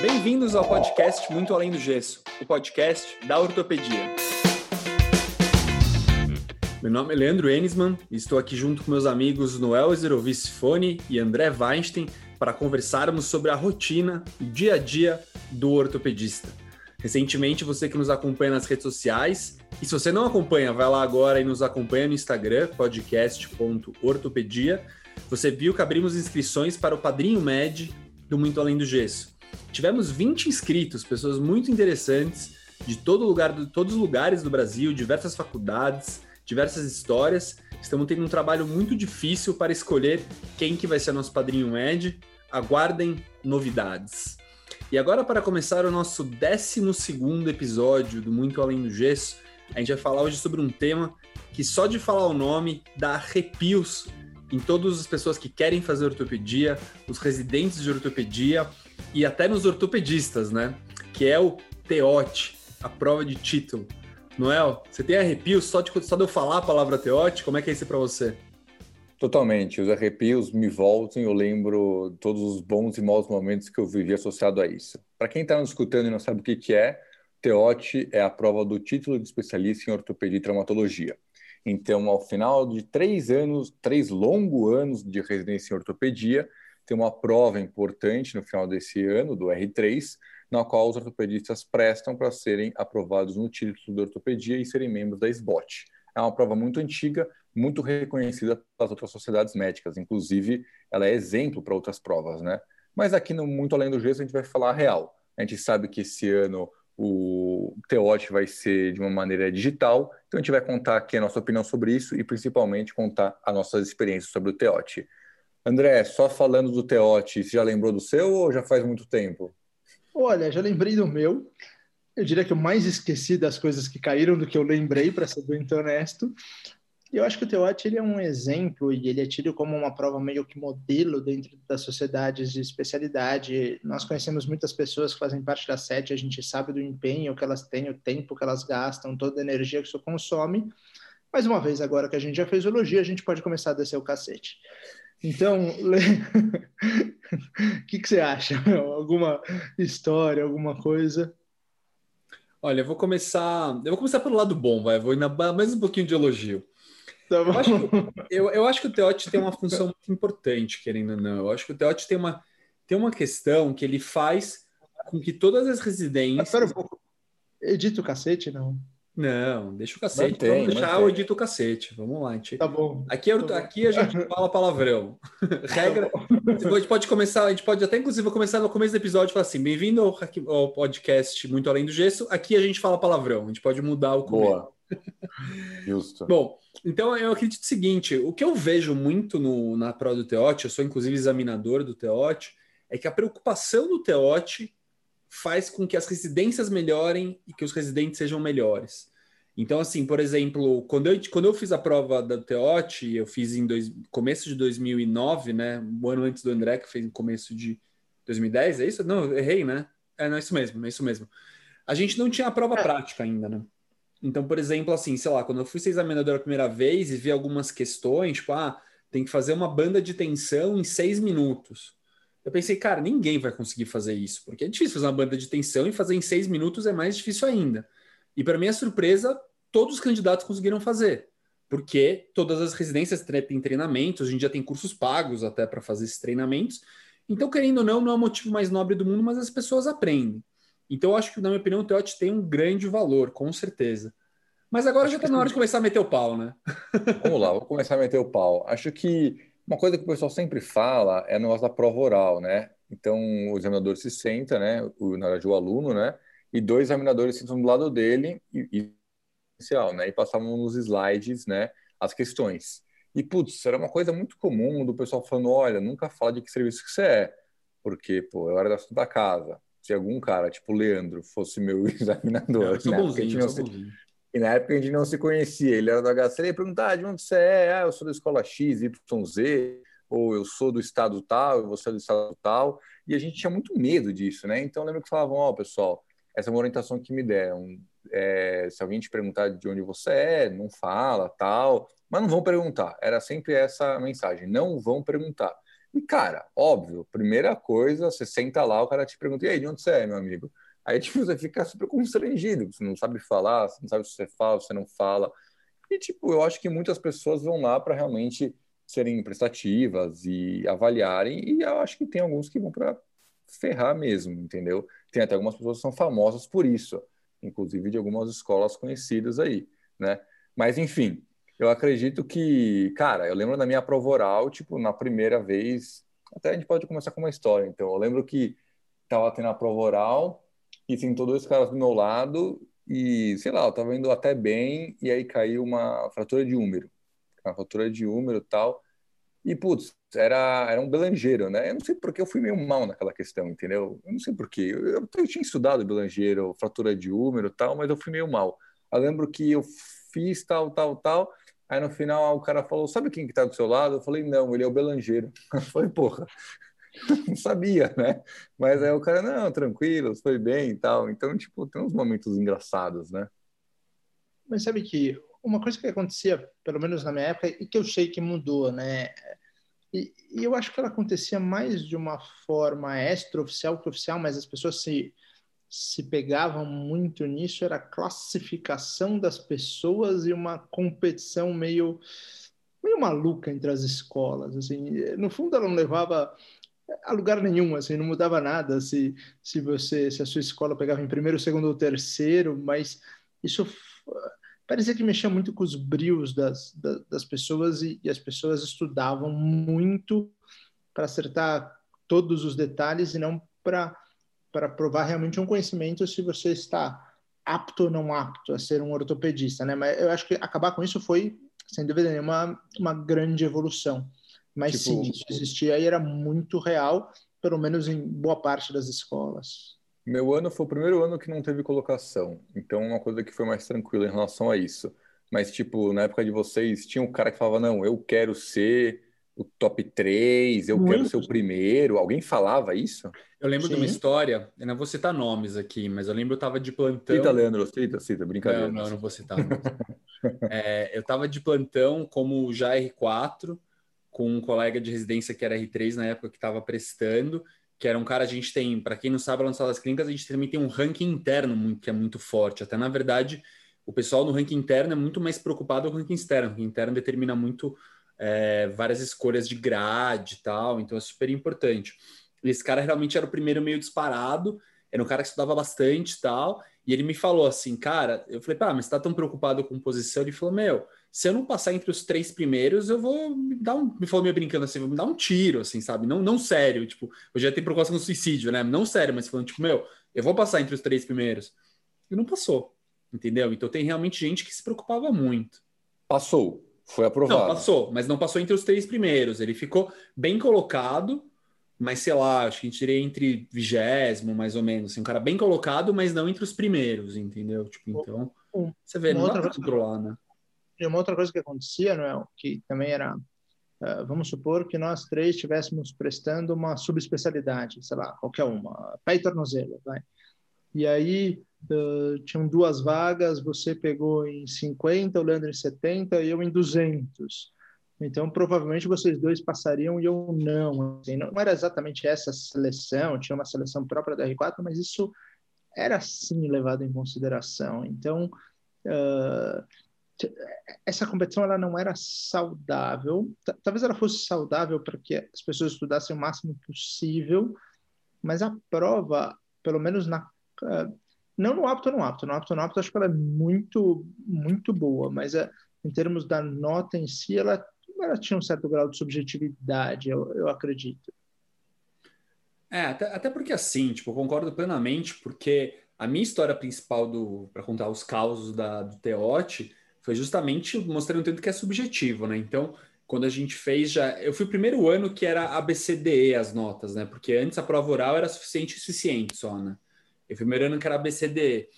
Bem-vindos ao podcast Muito Além do Gesso, o podcast da ortopedia. Meu nome é Leandro Enisman e estou aqui junto com meus amigos Noel Zerovic e André Weinstein para conversarmos sobre a rotina e dia a dia do ortopedista. Recentemente, você que nos acompanha nas redes sociais, e se você não acompanha, vai lá agora e nos acompanha no Instagram, podcast.ortopedia. Você viu que abrimos inscrições para o Padrinho Med do Muito Além do Gesso. Tivemos 20 inscritos, pessoas muito interessantes, de todo lugar, de todos os lugares do Brasil, diversas faculdades, diversas histórias. Estamos tendo um trabalho muito difícil para escolher quem que vai ser nosso padrinho Med. Aguardem novidades. E agora, para começar o nosso 12 episódio do Muito Além do Gesso, a gente vai falar hoje sobre um tema que só de falar o nome dá arrepios em todas as pessoas que querem fazer ortopedia, os residentes de ortopedia e até nos ortopedistas, né? Que é o TEOT, a prova de título. Noel, você tem arrepios só de, só de eu falar a palavra TEOT? Como é que é isso para você? Totalmente. Os arrepios me voltam e eu lembro todos os bons e maus momentos que eu vivi associado a isso. Para quem está nos escutando e não sabe o que, que é, TEOT é a prova do título de especialista em ortopedia e traumatologia. Então, ao final de três anos, três longos anos de residência em ortopedia, tem uma prova importante no final desse ano, do R3, na qual os ortopedistas prestam para serem aprovados no título de ortopedia e serem membros da SBOT. É uma prova muito antiga, muito reconhecida pelas outras sociedades médicas, inclusive ela é exemplo para outras provas, né? Mas aqui no Muito Além do Gesso a gente vai falar a real. A gente sabe que esse ano o TEOT vai ser de uma maneira digital, então a gente vai contar aqui a nossa opinião sobre isso e principalmente contar as nossas experiências sobre o TEOT. André, só falando do TEOT, você já lembrou do seu ou já faz muito tempo? Olha, já lembrei do meu. Eu diria que eu mais esqueci das coisas que caíram do que eu lembrei, para ser muito honesto. E eu acho que o TEOT ele é um exemplo e ele é tido como uma prova meio que modelo dentro das sociedades de especialidade. Nós conhecemos muitas pessoas que fazem parte da SET, a gente sabe do empenho que elas têm, o tempo que elas gastam, toda a energia que isso consome. Mas uma vez agora que a gente já fez elogio, a gente pode começar a descer o cacete. Então, o que, que você acha? Alguma história, alguma coisa? Olha, eu vou começar. Eu vou começar pelo lado bom, vai. Vou ir na, mais um pouquinho de elogio. Tá eu, acho que, eu, eu, acho que, o Teote tem uma função muito importante, querendo ou não. Eu acho que o Teote tem uma, tem uma questão que ele faz com que todas as residências. Espera um pouco. Edita o cacete, não? Não, deixa o cacete. Mantém, Vamos deixar mantém. o edito o cacete. Vamos lá, gente. Tá bom. Aqui, tá aqui a gente fala palavrão. Regra. Tá a gente pode começar, a gente pode até, inclusive, começar no começo do episódio e falar assim: bem-vindo ao, ao, podcast Muito Além do Gesso. Aqui a gente fala palavrão. A gente pode mudar o começo. Boa. Justo. Bom, então eu acredito o seguinte: o que eu vejo muito no, na prova do Teote, eu sou inclusive examinador do Teote, é que a preocupação do Teote faz com que as residências melhorem e que os residentes sejam melhores. Então, assim, por exemplo, quando eu, quando eu fiz a prova da Teote, eu fiz em dois, começo de 2009, né? Um ano antes do André, que fez no começo de 2010, é isso? Não, errei, né? É, não, é isso mesmo, é isso mesmo. A gente não tinha a prova é. prática ainda, né? Então, por exemplo, assim, sei lá, quando eu fui ser examinador a primeira vez e vi algumas questões, tipo, ah, tem que fazer uma banda de tensão em seis minutos. Eu pensei, cara, ninguém vai conseguir fazer isso, porque é difícil fazer uma banda de tensão e fazer em seis minutos é mais difícil ainda. E para minha surpresa, todos os candidatos conseguiram fazer, porque todas as residências têm treinamentos, hoje em dia tem cursos pagos até para fazer esses treinamentos. Então, querendo ou não, não é o motivo mais nobre do mundo, mas as pessoas aprendem. Então, eu acho que, na minha opinião, o TEOT tem um grande valor, com certeza. Mas agora acho já está na hora de começar a meter o pau, né? Vamos lá, vou começar a meter o pau. Acho que uma coisa que o pessoal sempre fala é o negócio da prova oral, né? Então, o examinador se senta, né? O, na verdade, o aluno, né? E dois examinadores sentam do lado dele e, e, né? e passavam nos slides, né? As questões. E, putz, era uma coisa muito comum do pessoal falando, olha, nunca fala de que serviço que você é, porque, pô, eu era da da casa se algum cara, tipo Leandro, fosse meu examinador. Eu sou né? bonzinho, se... E na época a gente não se conhecia. Ele era do HC, ele perguntava ah, de onde você é? Ah, eu sou da escola X, YZ, ou eu sou do estado tal, você é do estado tal. E a gente tinha muito medo disso, né? Então eu lembro que falavam, ó, oh, pessoal, essa é uma orientação que me deram. É, se alguém te perguntar de onde você é, não fala, tal. Mas não vão perguntar. Era sempre essa mensagem, não vão perguntar. E, cara, óbvio, primeira coisa, você senta lá, o cara te pergunta, e aí, de onde você é, meu amigo? Aí, tipo, você fica super constrangido, você não sabe falar, você não sabe se você fala, se você não fala. E, tipo, eu acho que muitas pessoas vão lá para realmente serem prestativas e avaliarem, e eu acho que tem alguns que vão para ferrar mesmo, entendeu? Tem até algumas pessoas que são famosas por isso, inclusive de algumas escolas conhecidas aí, né? Mas, enfim, eu acredito que, cara, eu lembro da minha prova oral, tipo, na primeira vez, até a gente pode começar com uma história, então, eu lembro que tava tendo a prova oral e sentou dois caras do meu lado e, sei lá, eu tava indo até bem e aí caiu uma fratura de úmero, uma fratura de úmero e tal, e, putz, era, era um belangeiro, né? Eu não sei porque eu fui meio mal naquela questão, entendeu? Eu não sei porquê. Eu, eu, eu tinha estudado belangeiro, fratura de úmero e tal, mas eu fui meio mal. Eu lembro que eu fiz tal, tal, tal. Aí no final o cara falou: Sabe quem que tá do seu lado? Eu falei: Não, ele é o belangeiro. Eu falei: Porra, não sabia, né? Mas aí o cara: Não, tranquilo, foi bem e tal. Então, tipo, tem uns momentos engraçados, né? Mas sabe que uma coisa que acontecia, pelo menos na minha época, e que eu sei que mudou, né? E, e eu acho que ela acontecia mais de uma forma extraoficial que oficial, mas as pessoas se, se pegavam muito nisso, era a classificação das pessoas e uma competição meio, meio maluca entre as escolas. Assim. No fundo, ela não levava a lugar nenhum, assim, não mudava nada se, se você se a sua escola pegava em primeiro, segundo ou terceiro, mas isso parecia que mexia muito com os brios das, das, das pessoas e, e, as pessoas estudavam muito para acertar todos os detalhes e não para para provar realmente um conhecimento se você está apto ou não apto a ser um ortopedista, né? Mas eu acho que acabar com isso foi, sem dúvida nenhuma, uma grande evolução. Mas tipo, sim, isso existia e era muito real, pelo menos em boa parte das escolas. Meu ano foi o primeiro ano que não teve colocação, então uma coisa que foi mais tranquila em relação a isso. Mas, tipo, na época de vocês, tinha um cara que falava, não, eu quero ser o top 3, eu Muito. quero ser o primeiro. Alguém falava isso? Eu lembro Sim. de uma história, eu não vou citar nomes aqui, mas eu lembro eu estava de plantão. Cita, Leandro, cita, cita, brincadeira. Não, não, não vou citar. é, eu estava de plantão como já R4, com um colega de residência que era R3 na época que estava prestando, que era um cara, a gente tem, para quem não sabe, lá nas salas clínicas, a gente também tem um ranking interno que é muito forte. Até na verdade, o pessoal no ranking interno é muito mais preocupado com o ranking externo. O ranking interno determina muito é, várias escolhas de grade e tal, então é super importante. Esse cara realmente era o primeiro meio disparado, era um cara que estudava bastante e tal, e ele me falou assim, cara, eu falei, pá, mas você tá tão preocupado com posição? Ele falou, meu, se eu não passar entre os três primeiros, eu vou me dar um. Me falou meio brincando assim, vou me dar um tiro, assim, sabe? Não, não sério, tipo, eu já tenho preocupação com suicídio, né? Não sério, mas falando, tipo, meu, eu vou passar entre os três primeiros. E não passou, entendeu? Então tem realmente gente que se preocupava muito. Passou, foi aprovado. Não, passou, mas não passou entre os três primeiros. Ele ficou bem colocado, mas sei lá, acho que a gente diria entre vigésimo, mais ou menos. Assim, um cara bem colocado, mas não entre os primeiros, entendeu? Tipo, então, você vê, não dá pra controlar, né? E uma outra coisa que acontecia, Noel, que também era, uh, vamos supor que nós três estivéssemos prestando uma subespecialidade, sei lá, qualquer uma, pé e tornozelo, vai. E aí uh, tinham duas vagas, você pegou em 50, o Leandro em 70 e eu em 200. Então, provavelmente vocês dois passariam e eu não. Assim, não era exatamente essa seleção, tinha uma seleção própria da R4, mas isso era sim levado em consideração. Então, uh, essa competição ela não era saudável. Talvez ela fosse saudável para que as pessoas estudassem o máximo possível, mas a prova, pelo menos na uh, não no apto no apto, no apto no apto acho que ela é muito muito boa, mas uh, em termos da nota em si, ela, ela tinha um certo grau de subjetividade, eu, eu acredito. É, até, até porque assim, tipo, eu concordo plenamente, porque a minha história principal do para contar os causos da, do Teote foi justamente mostrando tanto que é subjetivo, né? Então, quando a gente fez já. Eu fui o primeiro ano que era ABCDE as notas, né? Porque antes a prova oral era suficiente e suficiente só, né? Eu fui o primeiro ano que era ABCDE.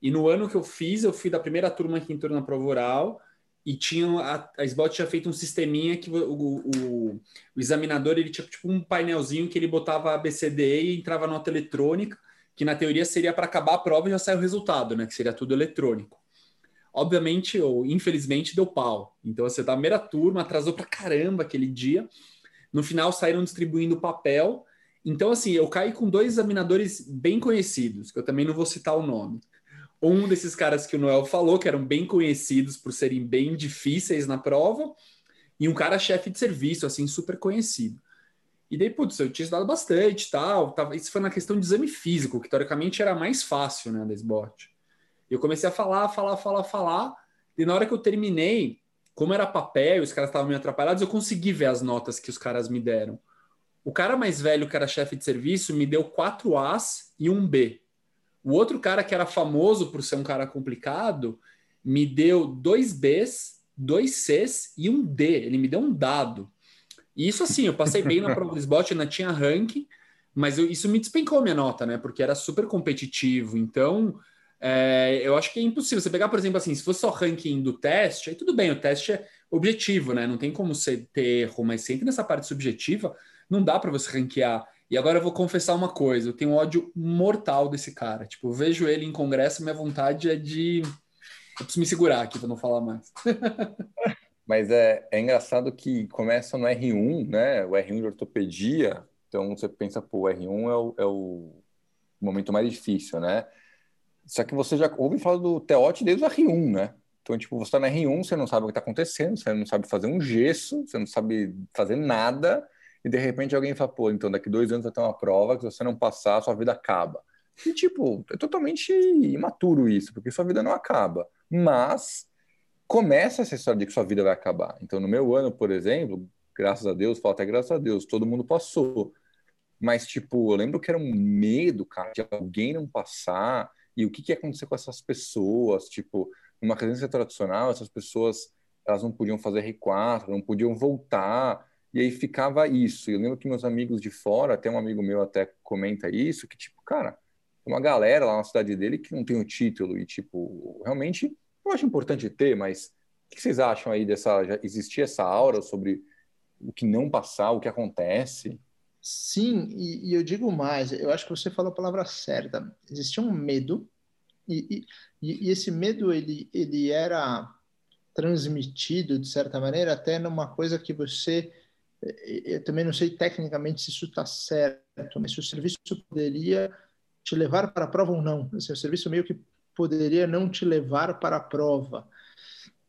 E no ano que eu fiz, eu fui da primeira turma que entrou na prova oral e tinha a, a SBOT tinha feito um sisteminha que o, o, o, examinador ele tinha tipo um painelzinho que ele botava ABCDE e entrava nota eletrônica, que na teoria seria para acabar a prova e já sair o resultado, né? Que seria tudo eletrônico obviamente ou infelizmente deu pau. Então você tá primeira turma, atrasou pra caramba aquele dia. no final saíram distribuindo papel. Então, assim, eu caí com dois examinadores bem conhecidos, que eu também não vou citar o nome. Um desses caras que o Noel falou, que eram bem conhecidos por serem bem difíceis na prova, e um cara chefe de serviço, assim, super conhecido. E daí, putz, eu tinha estudado bastante tal. Tava, isso foi na questão de exame físico, que teoricamente era mais fácil, né, da SBOT. Eu comecei a falar, falar, falar, falar. E na hora que eu terminei, como era papel, os caras estavam meio atrapalhados, eu consegui ver as notas que os caras me deram. O cara mais velho, que era chefe de serviço, me deu quatro As e um B. O outro cara, que era famoso por ser um cara complicado, me deu dois Bs, dois Cs e um D. Ele me deu um dado. E isso assim, eu passei bem na prova do SBOT, ainda tinha ranking, mas eu, isso me despencou minha nota, né? Porque era super competitivo. Então, é, eu acho que é impossível. Você pegar, por exemplo, assim, se fosse só ranking do teste, aí tudo bem, o teste é objetivo, né? Não tem como você ter erro, mas sempre nessa parte subjetiva, não dá para você ranquear e agora eu vou confessar uma coisa: eu tenho um ódio mortal desse cara. Tipo, eu vejo ele em congresso, minha vontade é de. Eu preciso me segurar aqui para não falar mais. Mas é, é engraçado que começa no R1, né? O R1 de ortopedia. Então você pensa, pô, o R1 é o, é o momento mais difícil, né? Só que você já ouve falar do TEOT desde o R1, né? Então, tipo, você está na R1, você não sabe o que está acontecendo, você não sabe fazer um gesso, você não sabe fazer nada e de repente alguém fala, pô, então daqui dois anos vai ter uma prova que se você não passar, sua vida acaba. E, tipo, é totalmente imaturo isso, porque sua vida não acaba. Mas começa essa história de que sua vida vai acabar. Então, no meu ano, por exemplo, graças a Deus, falo até graças a Deus, todo mundo passou. Mas, tipo, eu lembro que era um medo, cara, de alguém não passar e o que, que ia acontecer com essas pessoas. Tipo, numa residência tradicional, essas pessoas elas não podiam fazer R4, não podiam voltar. E aí ficava isso. Eu lembro que meus amigos de fora, até um amigo meu até comenta isso, que tipo, cara, uma galera lá na cidade dele que não tem o título e tipo, realmente eu acho importante ter, mas o que vocês acham aí dessa já essa aura sobre o que não passar, o que acontece? Sim, e, e eu digo mais, eu acho que você falou a palavra certa. Existia um medo e, e, e esse medo ele ele era transmitido de certa maneira até numa coisa que você eu também não sei tecnicamente se isso está certo, mas se o serviço poderia te levar para a prova ou não. Assim, o serviço meio que poderia não te levar para a prova.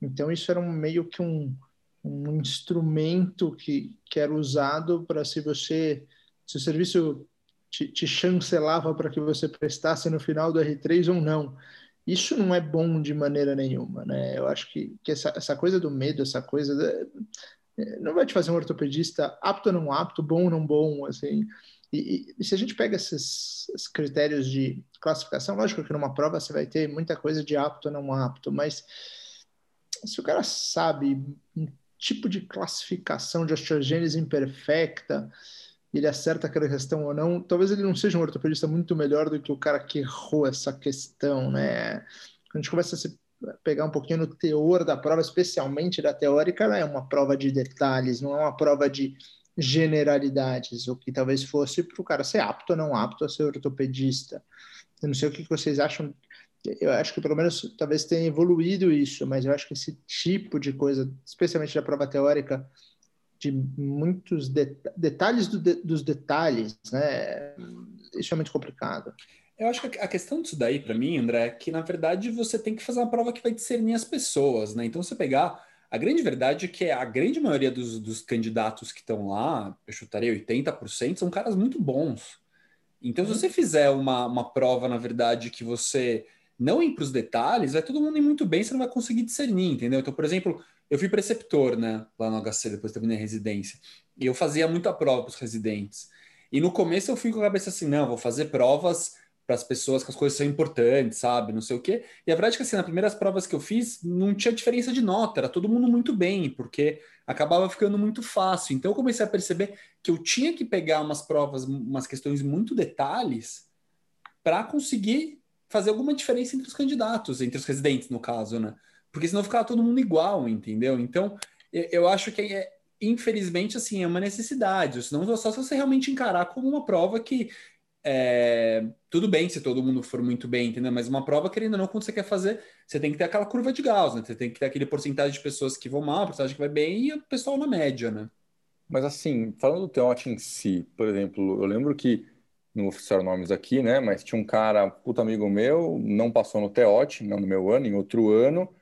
Então, isso era um, meio que um, um instrumento que, que era usado para se você, se o serviço te, te chancelava para que você prestasse no final do R3 ou não. Isso não é bom de maneira nenhuma, né? Eu acho que, que essa, essa coisa do medo, essa coisa não vai te fazer um ortopedista apto ou não apto, bom ou não bom, assim. E, e, se a gente pega esses, esses, critérios de classificação, lógico que numa prova você vai ter muita coisa de apto ou não apto, mas se o cara sabe tipo de classificação de osteogênese imperfecta, ele acerta aquela questão ou não, talvez ele não seja um ortopedista muito melhor do que o cara que errou essa questão, né? Quando a gente começa a se pegar um pouquinho no teor da prova, especialmente da teórica, ela é uma prova de detalhes, não é uma prova de generalidades, o que talvez fosse para o cara ser apto ou não apto a ser ortopedista. Eu não sei o que vocês acham. Eu acho que pelo menos talvez tenha evoluído isso, mas eu acho que esse tipo de coisa, especialmente da prova teórica, de muitos de, detalhes do, de, dos detalhes, né? Isso é muito complicado. Eu acho que a questão disso daí, para mim, André, é que na verdade você tem que fazer uma prova que vai discernir as pessoas, né? Então, você pegar. A grande verdade é que a grande maioria dos, dos candidatos que estão lá, eu chutaria 80%, são caras muito bons. Então, se uhum. você fizer uma, uma prova, na verdade, que você não ir para os detalhes, vai todo mundo ir muito bem, você não vai conseguir discernir, entendeu? Então, por exemplo, eu fui preceptor, né, lá no HC, depois terminei a residência, e eu fazia muita prova para os residentes. E no começo eu fui com a cabeça assim, não, vou fazer provas para as pessoas que as coisas são importantes, sabe? Não sei o quê. E a verdade é que assim, nas primeiras provas que eu fiz, não tinha diferença de nota, era todo mundo muito bem, porque acabava ficando muito fácil. Então eu comecei a perceber que eu tinha que pegar umas provas, umas questões muito detalhes, para conseguir fazer alguma diferença entre os candidatos, entre os residentes, no caso, né? Porque senão ficava todo mundo igual, entendeu? Então eu acho que é, infelizmente, assim, é uma necessidade. Senão só se você realmente encarar como uma prova que é, tudo bem se todo mundo for muito bem, entendeu? Mas uma prova, querendo ou não, quando você quer fazer, você tem que ter aquela curva de Gauss, né? Você tem que ter aquele porcentagem de pessoas que vão mal, porcentagem que vai bem e o pessoal na média, né? Mas assim, falando do Teote em si, por exemplo, eu lembro que, não vou citar nomes aqui, né? Mas tinha um cara, puta amigo meu, não passou no Teote, não no meu ano, em outro ano.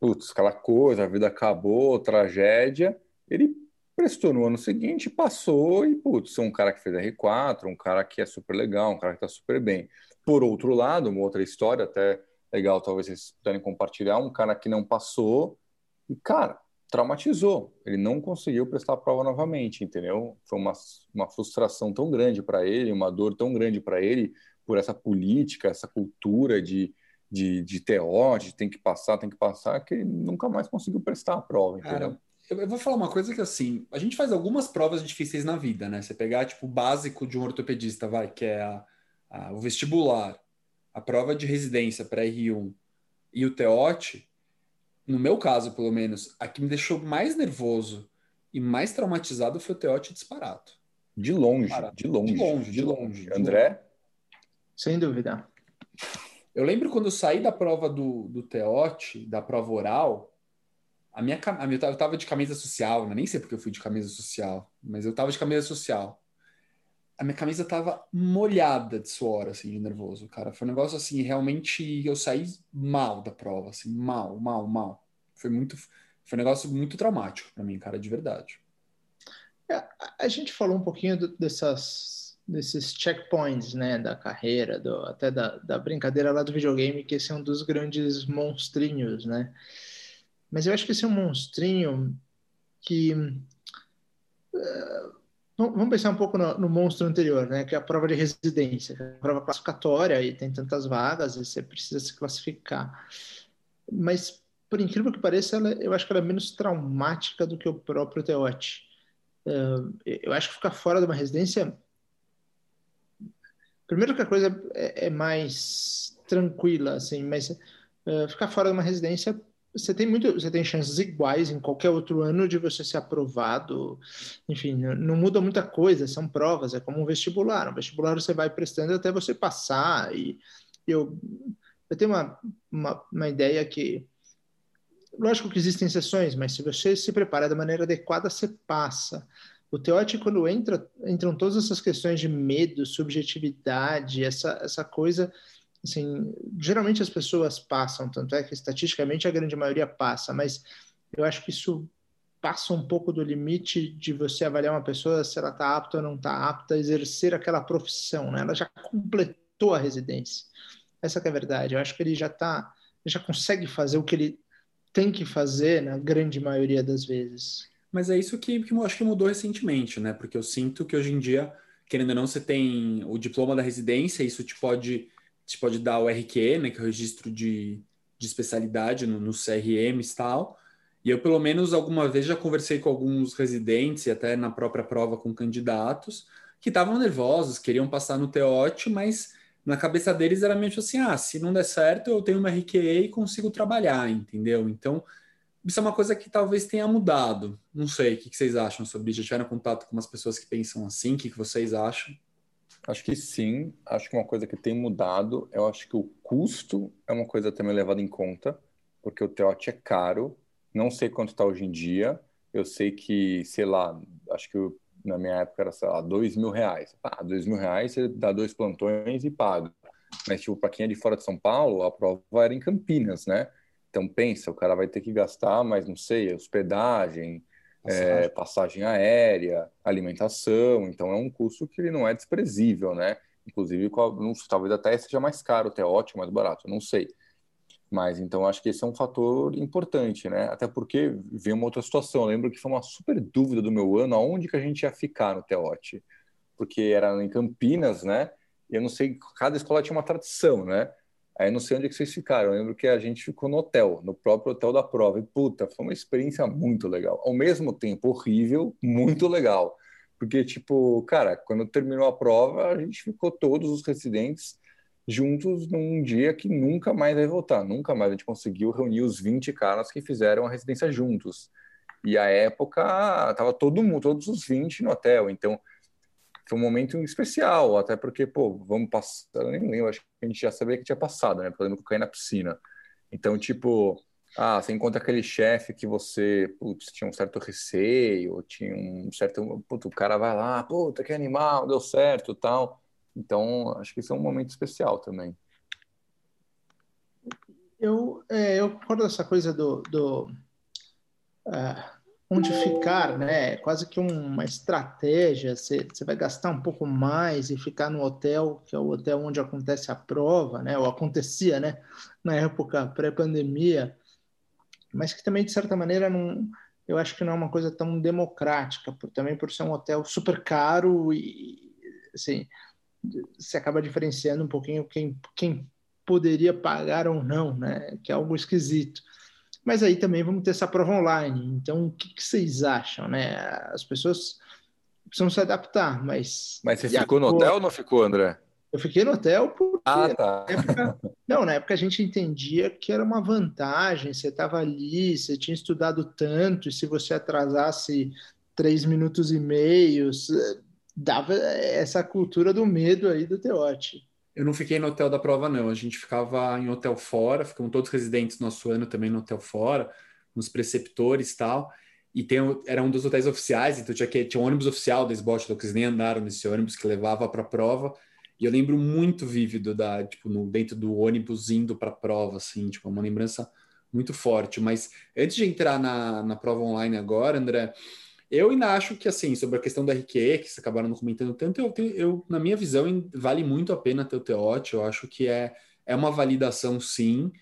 Putz, aquela coisa, a vida acabou, tragédia. Ele prestou no ano seguinte, passou e, putz, um cara que fez R4, um cara que é super legal, um cara que tá super bem. Por outro lado, uma outra história até legal, talvez vocês puderem compartilhar, um cara que não passou e, cara, traumatizou. Ele não conseguiu prestar a prova novamente, entendeu? Foi uma, uma frustração tão grande para ele, uma dor tão grande para ele por essa política, essa cultura de, de, de TO, de tem que passar, tem que passar, que ele nunca mais conseguiu prestar a prova, entendeu? Cara, eu vou falar uma coisa que assim, a gente faz algumas provas difíceis na vida, né? Você pegar tipo o básico de um ortopedista, vai, que é a, a, o vestibular, a prova de residência para R1 e o TEOT, no meu caso, pelo menos, a que me deixou mais nervoso e mais traumatizado foi o TEOT disparado. De longe, disparado. de longe, de longe, de longe. André? Sem dúvida. Eu lembro quando eu saí da prova do, do TEOT, da prova oral, a minha, a minha, eu tava de camisa social, né? nem sei porque eu fui de camisa social, mas eu tava de camisa social. A minha camisa tava molhada de suor, assim, de nervoso, cara. Foi um negócio assim, realmente eu saí mal da prova, assim, mal, mal, mal. Foi muito, foi um negócio muito traumático para mim, cara, de verdade. É, a gente falou um pouquinho dessas, desses checkpoints, né, da carreira, do, até da, da brincadeira lá do videogame, que esse é um dos grandes monstrinhos, né? Mas eu acho que esse é um monstrinho que. Uh, vamos pensar um pouco no, no, monstro anterior, né? Que é a prova de residência, é a prova classificatória e tem tantas vagas e você precisa se classificar. Mas, por incrível que pareça, ela, eu acho que ela é menos traumática do que o próprio TEOT. Uh, eu acho que ficar fora de uma residência. Primeiro que a coisa é, é mais tranquila, assim, mas uh, ficar fora de uma residência você tem muito, você tem chances iguais em qualquer outro ano de você ser aprovado. Enfim, não muda muita coisa, são provas, é como um vestibular. Um vestibular você vai prestando até você passar. E eu, eu tenho uma, uma, uma ideia que, lógico que existem exceções, mas se você se prepara da maneira adequada, você passa. O teórico, quando entra, entram todas essas questões de medo, subjetividade, essa, essa coisa assim, geralmente as pessoas passam, tanto é que estatisticamente a grande maioria passa, mas eu acho que isso passa um pouco do limite de você avaliar uma pessoa se ela está apta ou não está apta a exercer aquela profissão, né? Ela já completou a residência. Essa é a verdade. Eu acho que ele já está, já consegue fazer o que ele tem que fazer na grande maioria das vezes. Mas é isso que, que eu acho que mudou recentemente, né? Porque eu sinto que hoje em dia, querendo ou não, você tem o diploma da residência, isso te pode gente pode dar o RQE, né, que é o registro de, de especialidade no, no CRM e tal. E eu, pelo menos, alguma vez já conversei com alguns residentes e até na própria prova com candidatos que estavam nervosos, queriam passar no TEOT, mas na cabeça deles era meio assim: ah, se não der certo, eu tenho uma RQE e consigo trabalhar, entendeu? Então, isso é uma coisa que talvez tenha mudado. Não sei, o que vocês acham sobre isso? Já tiveram contato com umas pessoas que pensam assim? O que vocês acham? Acho que sim. Acho que uma coisa que tem mudado, eu acho que o custo é uma coisa também levada em conta, porque o teote é caro. Não sei quanto está hoje em dia. Eu sei que, sei lá, acho que na minha época era, sei lá, dois mil reais. Ah, dois mil reais você dá dois plantões e paga. Mas, tipo, para quem é de fora de São Paulo, a prova era em Campinas, né? Então, pensa, o cara vai ter que gastar, mas não sei, hospedagem, é, passagem aérea, alimentação, então é um custo que ele não é desprezível, né? Inclusive, não, talvez até seja mais caro, até ótimo, mais barato, não sei. Mas então acho que esse é um fator importante, né? Até porque veio uma outra situação. Eu lembro que foi uma super dúvida do meu ano aonde que a gente ia ficar no Teote. Porque era em Campinas, né? E eu não sei, cada escola tinha uma tradição, né? Aí não sei onde é que vocês ficaram. Eu lembro que a gente ficou no hotel, no próprio hotel da prova. E puta, foi uma experiência muito legal. Ao mesmo tempo horrível, muito legal. Porque, tipo, cara, quando terminou a prova, a gente ficou todos os residentes juntos num dia que nunca mais vai voltar. Nunca mais a gente conseguiu reunir os 20 caras que fizeram a residência juntos. E a época, tava todo mundo, todos os 20 no hotel. Então, foi um momento especial, até porque, pô, vamos passar, eu nem lembro, acho que a gente já sabia que tinha passado, né? Podendo cair na piscina. Então, tipo, Ah, você encontra aquele chefe que você, putz, tinha um certo receio, tinha um certo, putz, o cara vai lá, puta, que animal, deu certo, tal. Então, acho que isso é um momento especial também. Eu, é, eu concordo essa coisa do, do uh, onde ficar, né? Quase que uma estratégia. Você, vai gastar um pouco mais e ficar no hotel, que é o hotel onde acontece a prova, né? Ou acontecia, né? Na época pré-pandemia mas que também, de certa maneira, não, eu acho que não é uma coisa tão democrática, por, também por ser um hotel super caro e, assim, se acaba diferenciando um pouquinho quem, quem poderia pagar ou não, né? Que é algo esquisito. Mas aí também vamos ter essa prova online. Então, o que, que vocês acham, né? As pessoas precisam se adaptar, mas... Mas você ficou no hotel ou não ficou, André? Eu fiquei no hotel porque ah, tá. na época, não, na época a gente entendia que era uma vantagem, você estava ali, você tinha estudado tanto, e se você atrasasse três minutos e meio, dava essa cultura do medo aí do Teote. Eu não fiquei no hotel da prova, não. A gente ficava em hotel fora, ficamos todos residentes no nosso ano também no hotel fora, nos preceptores e tal. E tem, era um dos hotéis oficiais, então tinha, que, tinha um ônibus oficial da SBOT, então eles nem andaram nesse ônibus que levava para a prova. E eu lembro muito vívido da, tipo, no, dentro do ônibus indo para a prova, assim, tipo, uma lembrança muito forte. Mas antes de entrar na, na prova online agora, André, eu ainda acho que, assim, sobre a questão da RQE, que vocês acabaram comentando tanto, eu, eu, na minha visão, vale muito a pena ter o TEOT. Eu acho que é, é uma validação, sim.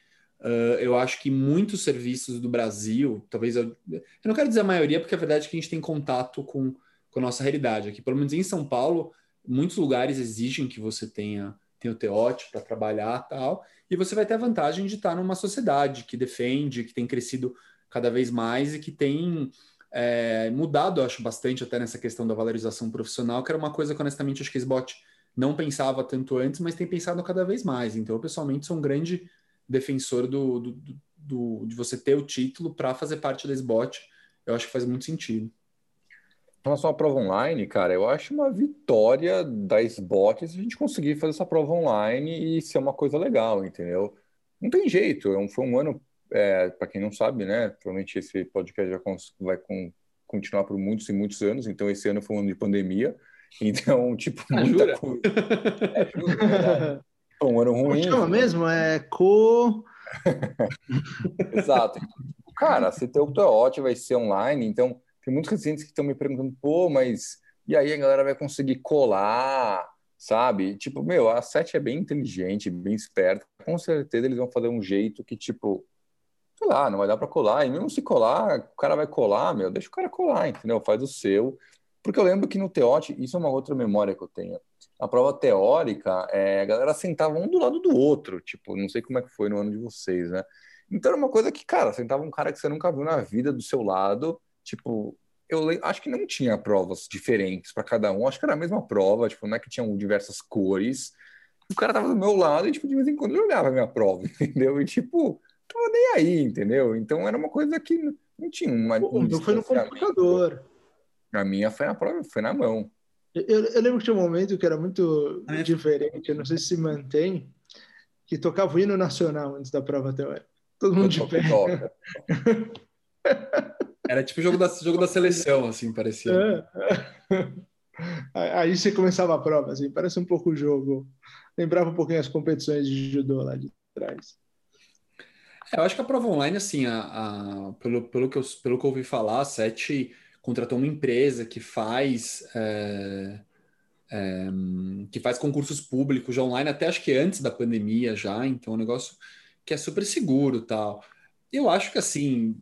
Uh, eu acho que muitos serviços do Brasil, talvez eu, eu não quero dizer a maioria, porque a verdade é que a gente tem contato com, com a nossa realidade aqui. Pelo menos em São Paulo, muitos lugares exigem que você tenha, tenha o TEOT para trabalhar tal, e você vai ter a vantagem de estar numa sociedade que defende, que tem crescido cada vez mais e que tem é, mudado, acho, bastante até nessa questão da valorização profissional, que era uma coisa que, honestamente, acho que a SBOT não pensava tanto antes, mas tem pensado cada vez mais. Então, eu, pessoalmente, sou um grande defensor do, do, do, de você ter o título para fazer parte da SBOT. Eu acho que faz muito sentido relação à prova online, cara, eu acho uma vitória da SBOT se a gente conseguir fazer essa prova online e ser uma coisa legal, entendeu? Não tem jeito, é foi um ano, é, para quem não sabe, né? Provavelmente esse podcast já vai com, continuar por muitos e muitos anos, então esse ano foi um ano de pandemia, então, tipo, ah, muita coisa. É, jura, foi um ano ruim. Chama mesmo? É co. Exato. Cara, se teu TOT vai ser online, então tem muitos residentes que estão me perguntando, pô, mas e aí a galera vai conseguir colar, sabe? Tipo, meu, a Sete é bem inteligente, bem esperta. Com certeza eles vão fazer um jeito que, tipo, sei lá, não vai dar para colar. E mesmo se colar, o cara vai colar, meu, deixa o cara colar, entendeu? Faz o seu. Porque eu lembro que no Teote, isso é uma outra memória que eu tenho. A prova teórica, é, a galera sentava um do lado do outro, tipo, não sei como é que foi no ano de vocês, né? Então era uma coisa que, cara, sentava um cara que você nunca viu na vida do seu lado, Tipo, eu acho que não tinha provas diferentes para cada um. Acho que era a mesma prova, tipo, não é que tinham diversas cores. O cara tava do meu lado e, tipo, de vez em quando eu olhava a minha prova, entendeu? E, tipo, tava nem aí, entendeu? Então era uma coisa que não tinha uma. Um então foi no computador. A minha foi na prova, foi na mão. Eu, eu lembro que tinha um momento que era muito é. diferente, eu não sei se se mantém, que tocava o hino nacional antes da prova teórica. Todo mundo de pé. Era tipo jogo da, jogo da seleção, assim, parecia. É. Aí você começava a prova, assim, parece um pouco o jogo. Lembrava um pouquinho as competições de judô lá de trás. É, eu acho que a prova online, assim, a, a, pelo, pelo, que eu, pelo que eu ouvi falar, a SET contratou uma empresa que faz é, é, que faz concursos públicos já online, até acho que antes da pandemia já, então é um negócio que é super seguro tal. Eu acho que assim,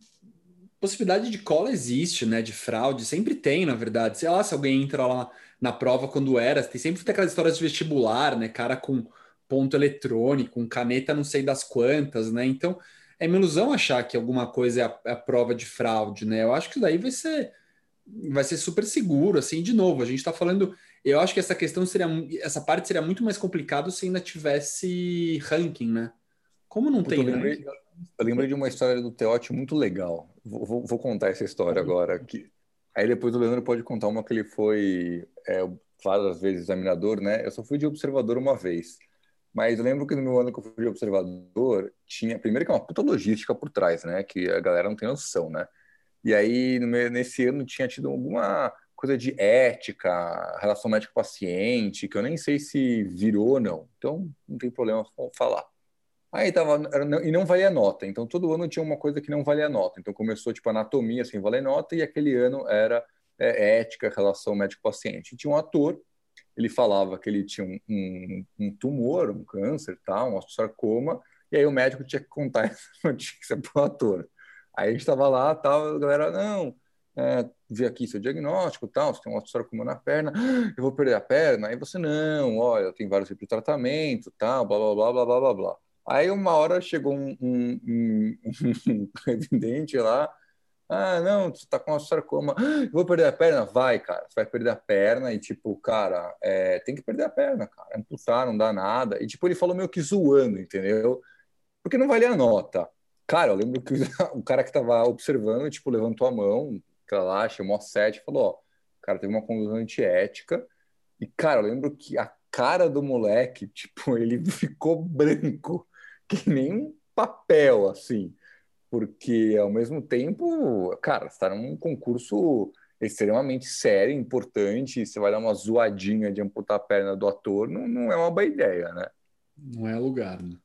possibilidade de cola existe, né? De fraude, sempre tem, na verdade. Sei lá, se alguém entra lá na prova quando era, tem sempre tem aquelas histórias de vestibular, né? Cara com ponto eletrônico, com caneta não sei das quantas, né? Então, é uma ilusão achar que alguma coisa é a, é a prova de fraude, né? Eu acho que daí vai ser vai ser super seguro, assim, de novo, a gente está falando, eu acho que essa questão seria, essa parte seria muito mais complicado se ainda tivesse ranking, né? Como não tem ranking... Eu lembrei de uma história do Teote muito legal. Vou, vou, vou, contar essa história agora. Que... Aí depois o Leandro pode contar uma que ele foi é, várias vezes examinador, né? Eu só fui de observador uma vez. Mas eu lembro que no meu ano que eu fui observador, tinha. Primeiro que é uma puta logística por trás, né? Que a galera não tem noção, né? E aí, nesse ano, tinha tido alguma coisa de ética, relação médico-paciente, que eu nem sei se virou ou não. Então, não tem problema falar. Aí tava, e não valia nota. Então, todo ano tinha uma coisa que não valia nota. Então, começou, tipo, anatomia sem valer nota, e aquele ano era é, ética, relação médico-paciente. Tinha um ator ele falava que ele tinha um, um, um tumor, um câncer, tal, um osteosarcoma, e aí o médico tinha que contar essa notícia para o ator. Aí a gente estava lá, tal, a galera, não, é, vi aqui seu diagnóstico, tal, você tem um osteosarcoma na perna, eu vou perder a perna, aí você, não, olha, tenho vários tipos de tratamento, tal, blá, blá, blá, blá, blá, blá, blá. Aí uma hora chegou um, um, um, um residente lá, ah, não, você tá com sarcoma. Ah, vou perder a perna? Vai, cara. Você vai perder a perna e, tipo, cara, é, tem que perder a perna, cara. Amputar, não dá nada. E, tipo, ele falou meio que zoando, entendeu? Porque não valia a nota. Cara, eu lembro que o cara que tava observando, tipo, levantou a mão, tá lá, chamou a sete e falou, ó, cara, teve uma condução antiética. E, cara, eu lembro que a cara do moleque, tipo, ele ficou branco, que nem um papel, assim porque ao mesmo tempo, cara, você está num concurso extremamente sério, importante, você vai dar uma zoadinha de amputar a perna do ator, não, não é uma boa ideia, né? Não é lugar, né?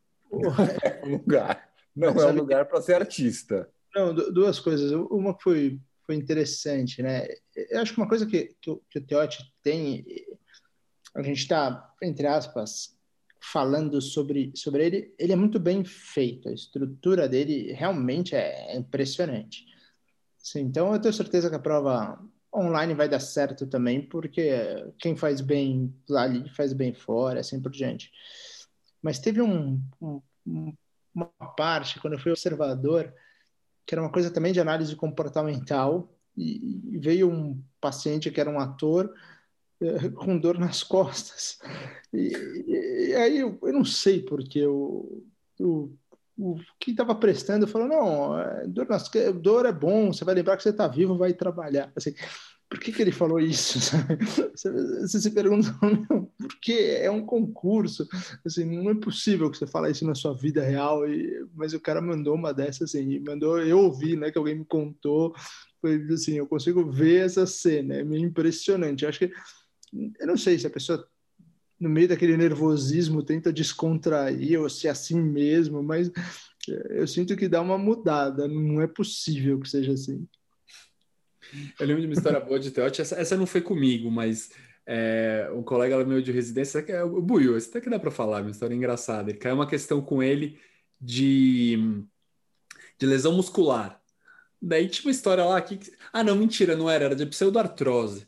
é lugar. Não Mas, é um lugar para ser artista. Não, duas coisas. Uma que foi, foi interessante, né? Eu acho que uma coisa que, que, que o Teote tem, a gente está, entre aspas, falando sobre, sobre ele, ele é muito bem feito, a estrutura dele realmente é impressionante. Sim, então eu tenho certeza que a prova online vai dar certo também, porque quem faz bem lá ali faz bem fora, assim por diante. Mas teve um, um, uma parte, quando eu fui observador, que era uma coisa também de análise comportamental, e veio um paciente que era um ator, com dor nas costas. E, e, aí eu, eu, não sei porque o, o, o quem estava prestando falou: não, é, dor, nas, dor é bom, você vai lembrar que você está vivo, vai trabalhar. Assim, por que, que ele falou isso? Você, se pergunta, por que é um concurso? Assim, não é possível que você fale isso na sua vida real, e, mas o cara mandou uma dessas assim, mandou eu ouvir, né, que alguém me contou, foi assim, eu consigo ver essa cena, é meio impressionante. Eu acho que eu não sei se a pessoa no meio daquele nervosismo tenta descontrair ou se é assim mesmo, mas é, eu sinto que dá uma mudada, não é possível que seja assim. Eu lembro de uma história boa de Teote, essa, essa não foi comigo, mas é, um colega meu de residência, que é o Buiu, esse até que dá para falar, uma história engraçada. Ele caiu uma questão com ele de, de lesão muscular. Daí tinha uma história lá que. Ah, não, mentira, não era, era de pseudoartrose.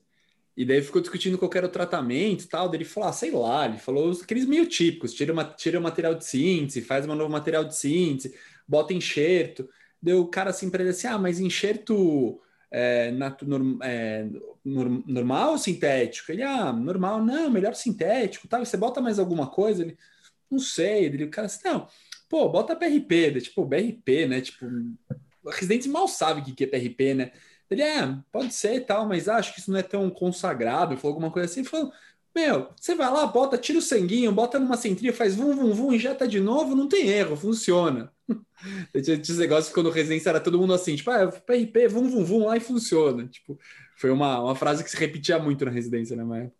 E daí ficou discutindo qual era o tratamento e tal. Daí ele falou, ah, sei lá, ele falou aqueles meio típicos: tira, uma, tira o material de síntese, faz um novo material de síntese, bota enxerto. Deu o cara assim para ele assim: ah, mas enxerto é, norm, é, normal ou sintético? Ele, ah, normal, não, melhor sintético, tal. E você bota mais alguma coisa? Ele, não sei. Ele, o cara assim, não, pô, bota PRP. Daí, tipo, BRP, né? Tipo, residentes mal sabem o que é PRP, né? Ele, é, pode ser e tal, mas acho que isso não é tão consagrado. Ele falou alguma coisa assim. Ele falou, meu, você vai lá, bota, tira o sanguinho, bota numa centria, faz vum, vum, vum, injeta de novo, não tem erro, funciona. Tinha esse negócio quando residência era todo mundo assim, tipo, ah, PRP, vum, vum, vum, lá e funciona. Tipo, foi uma, uma frase que se repetia muito na residência, né, Maia?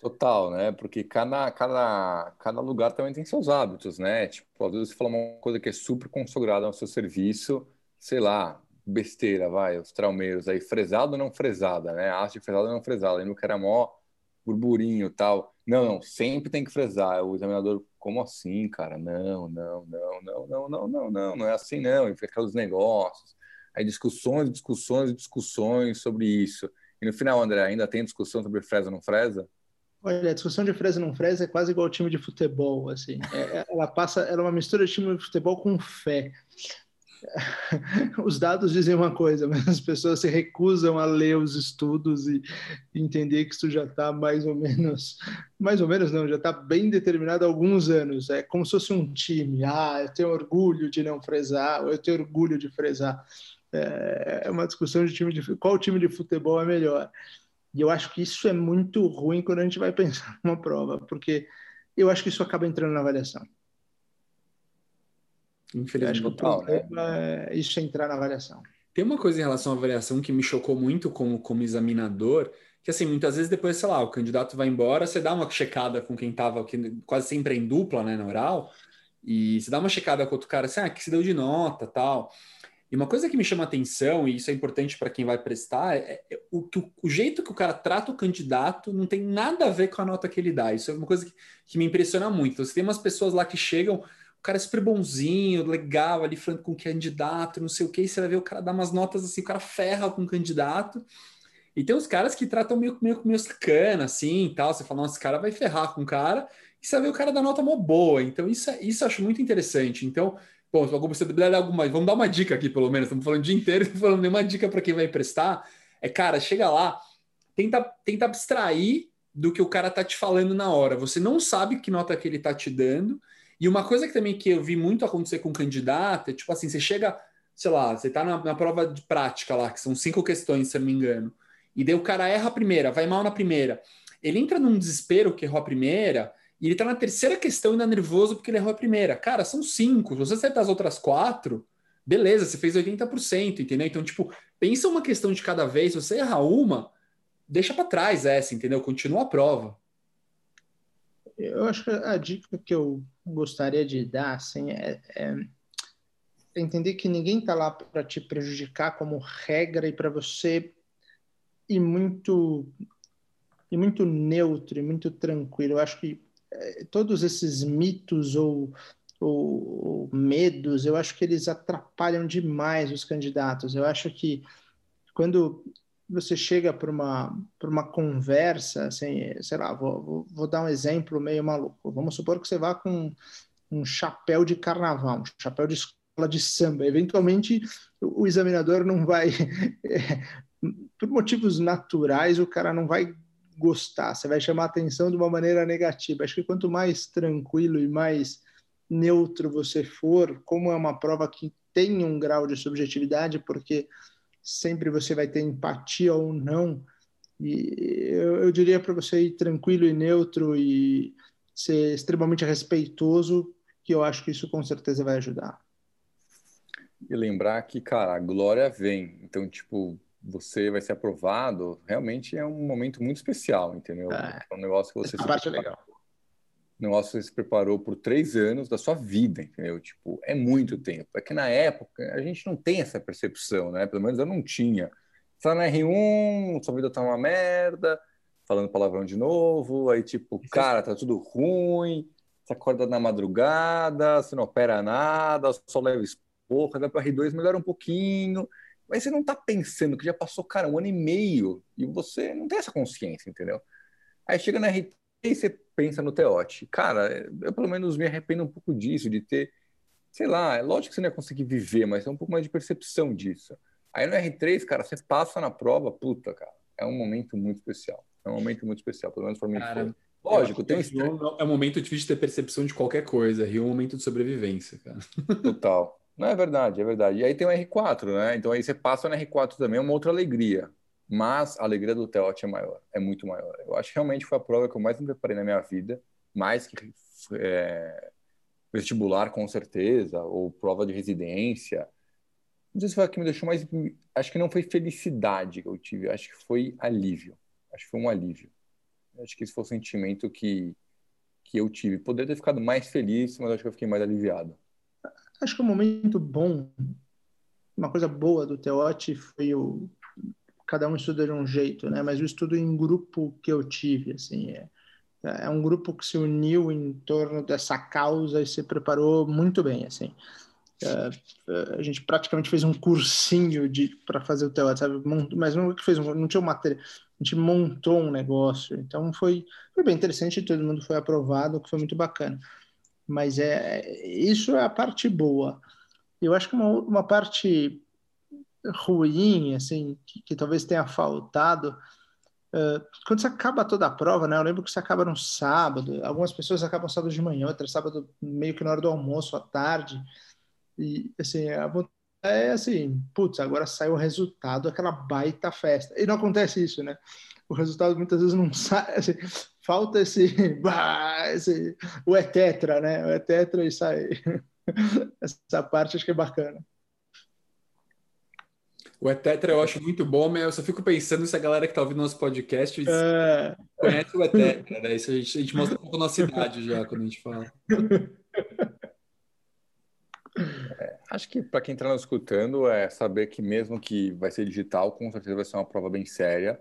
Total, né? Porque cada, cada, cada lugar também tem seus hábitos, né? Tipo, às vezes você fala uma coisa que é super consagrada ao seu serviço, sei lá, besteira, vai, os traumeiros aí, fresado ou não fresada, né? Haste fresada ou não fresada. Lembro que era mó burburinho tal. Não, não, sempre tem que fresar. O examinador, como assim, cara? Não, não, não, não, não, não, não, não, não é assim não. E fica aqueles negócios. Aí discussões, discussões, discussões sobre isso. E no final, André, ainda tem discussão sobre fresa ou não fresa? Olha, a discussão de fresa não fresa é quase igual ao time de futebol, assim. É, ela passa, ela é uma mistura de time de futebol com fé. Os dados dizem uma coisa, mas as pessoas se recusam a ler os estudos e entender que isso já está mais ou menos, mais ou menos não, já está bem determinado há alguns anos. É como se fosse um time. Ah, eu tenho orgulho de não fresar, ou eu tenho orgulho de fresar. É, é uma discussão de time de qual time de futebol é melhor. E eu acho que isso é muito ruim quando a gente vai pensar numa prova, porque eu acho que isso acaba entrando na avaliação. Infelizmente. Acho que o problema é isso entrar na avaliação. Tem uma coisa em relação à avaliação que me chocou muito como, como examinador, que assim, muitas vezes depois, sei lá, o candidato vai embora, você dá uma checada com quem estava, quase sempre em dupla, né, na oral, e você dá uma checada com outro cara, assim, ah, que se deu de nota, tal. E uma coisa que me chama atenção, e isso é importante para quem vai prestar, é, é o, o, o, jeito que o cara trata o candidato não tem nada a ver com a nota que ele dá. Isso é uma coisa que, que me impressiona muito. Então, você tem umas pessoas lá que chegam, o cara é super bonzinho, legal, ali falando com o candidato, não sei o que, e você vai ver o cara dar umas notas assim, o cara ferra com o candidato. E tem uns caras que tratam meio, meio, meio sacana, assim, e tal. Você fala, nossa, esse cara vai ferrar com o cara, e você vai ver o cara dar nota mó boa. Então, isso, é, isso eu acho muito interessante. Então, bom, você dar alguma, vamos dar uma dica aqui, pelo menos. Estamos falando o dia inteiro, estamos falando nenhuma dica para quem vai prestar. É, cara, chega lá, tenta, tenta abstrair do que o cara tá te falando na hora. Você não sabe que nota que ele tá te dando, e uma coisa que também que eu vi muito acontecer com candidato é tipo assim, você chega, sei lá, você tá na, na prova de prática lá, que são cinco questões, se eu não me engano, e daí o cara erra a primeira, vai mal na primeira. Ele entra num desespero que errou a primeira, e ele tá na terceira questão ainda nervoso porque ele errou a primeira. Cara, são cinco. Se você acertar as outras quatro, beleza, você fez 80%, entendeu? Então, tipo, pensa uma questão de cada vez. Se você errar uma, deixa para trás essa, entendeu? Continua a prova. Eu acho que a dica que eu gostaria de dar assim, é, é entender que ninguém está lá para te prejudicar como regra e para você ir muito e muito neutro e muito tranquilo. Eu acho que é, todos esses mitos ou, ou, ou, medos, eu acho que eles atrapalham demais os candidatos. Eu acho que quando você chega para uma, uma conversa, assim, sei lá, vou, vou, vou, dar um exemplo meio maluco. Vamos supor que você vá com um chapéu de carnaval, um chapéu de escola de samba. Eventualmente, o examinador não vai, é, por motivos naturais, o cara não vai gostar, você vai chamar atenção de uma maneira negativa. Acho que quanto mais tranquilo e mais neutro você for, como é uma prova que tem um grau de subjetividade, porque sempre você vai ter empatia ou não. E eu, eu diria para você ir tranquilo e neutro e ser extremamente respeitoso, que eu acho que isso com certeza vai ajudar. E lembrar que, cara, a glória vem. Então, tipo, você vai ser aprovado, realmente é um momento muito especial, entendeu? É, é um negócio que você Essa parte é legal. Negócio que você se preparou por três anos da sua vida, entendeu? Tipo, é muito tempo. É que na época a gente não tem essa percepção, né? Pelo menos eu não tinha. Você tá na R1, sua vida tá uma merda, falando palavrão de novo, aí tipo, cara, tá tudo ruim, você acorda na madrugada, você não opera nada, só leva esporra, vai para R2, melhora um pouquinho, mas você não tá pensando que já passou, cara, um ano e meio, e você não tem essa consciência, entendeu? Aí chega na R3 e você pensa no Teote. Cara, eu pelo menos me arrependo um pouco disso, de ter, sei lá, é lógico que você não ia conseguir viver, mas é um pouco mais de percepção disso. Aí no R3, cara, você passa na prova, puta, cara, é um momento muito especial. É um momento muito especial, pelo menos para mim cara, foi. Lógico, tem um É um momento difícil de ter percepção de qualquer coisa. Rio é um momento de sobrevivência, cara. Total. Não, é verdade, é verdade. E aí tem o R4, né? Então aí você passa no R4 também, é uma outra alegria mas a alegria do Teote é maior, é muito maior. Eu acho que realmente foi a prova que eu mais me preparei na minha vida, mais que é, vestibular, com certeza, ou prova de residência. Não sei se foi a que me deixou mais. Acho que não foi felicidade que eu tive, acho que foi alívio. Acho que foi um alívio. Acho que esse foi o sentimento que, que eu tive. Poderia ter ficado mais feliz, mas acho que eu fiquei mais aliviado. Acho que um momento bom, uma coisa boa do Teote foi o cada um estuda de um jeito, né? Mas o estudo em grupo que eu tive, assim, é, é um grupo que se uniu em torno dessa causa e se preparou muito bem, assim. É, é a gente praticamente fez um cursinho de para fazer o TEOT, sabe? Mas não que fez, não tinha matéria, a gente montou um negócio. Então foi, foi bem interessante, todo mundo foi aprovado, que foi muito bacana. Mas é isso é a parte boa. Eu acho que uma, uma parte ruim, assim, que, que talvez tenha faltado. Uh, quando você acaba toda a prova, né? Eu lembro que você acaba no sábado. Algumas pessoas acabam sábado de manhã, outras sábado meio que na hora do almoço, à tarde. E assim, a é assim, putz, agora saiu o resultado, aquela baita festa. E não acontece isso, né? O resultado muitas vezes não sai. Assim, falta esse, esse o é tetra, né? O é tetra e sai. Essa parte acho que é bacana. O Etetra eu acho muito bom, mas eu só fico pensando se a galera que está ouvindo nosso podcast é... conhece o Etetra, né? Isso a gente, a gente mostra um pouco a nossa idade já quando a gente fala. É, acho que para quem está nos escutando é saber que mesmo que vai ser digital, com certeza vai ser uma prova bem séria.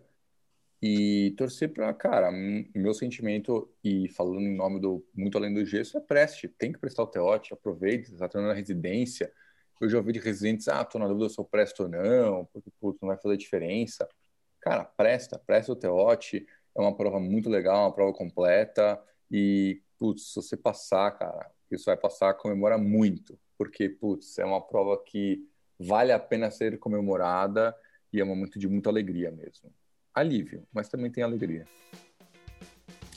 E torcer para, cara, meu sentimento, e falando em nome do Muito Além do Gesso, é preste. Tem que prestar o teote, aproveite, está treinando na residência eu já ouvi de residentes, ah, tô na dúvida se eu presto ou não, porque putz, não vai fazer diferença. Cara, presta, presta o TEOT, é uma prova muito legal, uma prova completa, e, putz, se você passar, cara, isso vai passar, comemora muito, porque, putz, é uma prova que vale a pena ser comemorada e é um momento de muita alegria mesmo. Alívio, mas também tem alegria.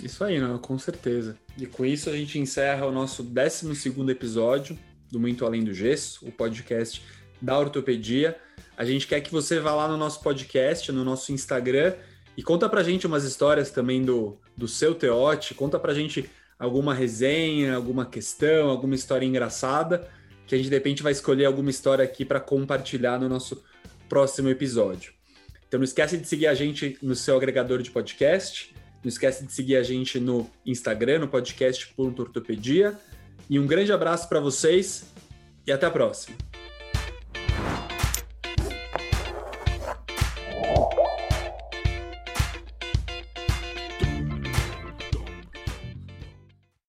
Isso aí, não, com certeza. E com isso a gente encerra o nosso 12 segundo episódio do Muito Além do Gesso, o podcast da ortopedia. A gente quer que você vá lá no nosso podcast, no nosso Instagram e conta pra gente umas histórias também do, do seu teote, conta pra gente alguma resenha, alguma questão, alguma história engraçada, que a gente de repente vai escolher alguma história aqui para compartilhar no nosso próximo episódio. Então não esquece de seguir a gente no seu agregador de podcast, não esquece de seguir a gente no Instagram, no podcast.ortopedia. E um grande abraço para vocês e até a próxima.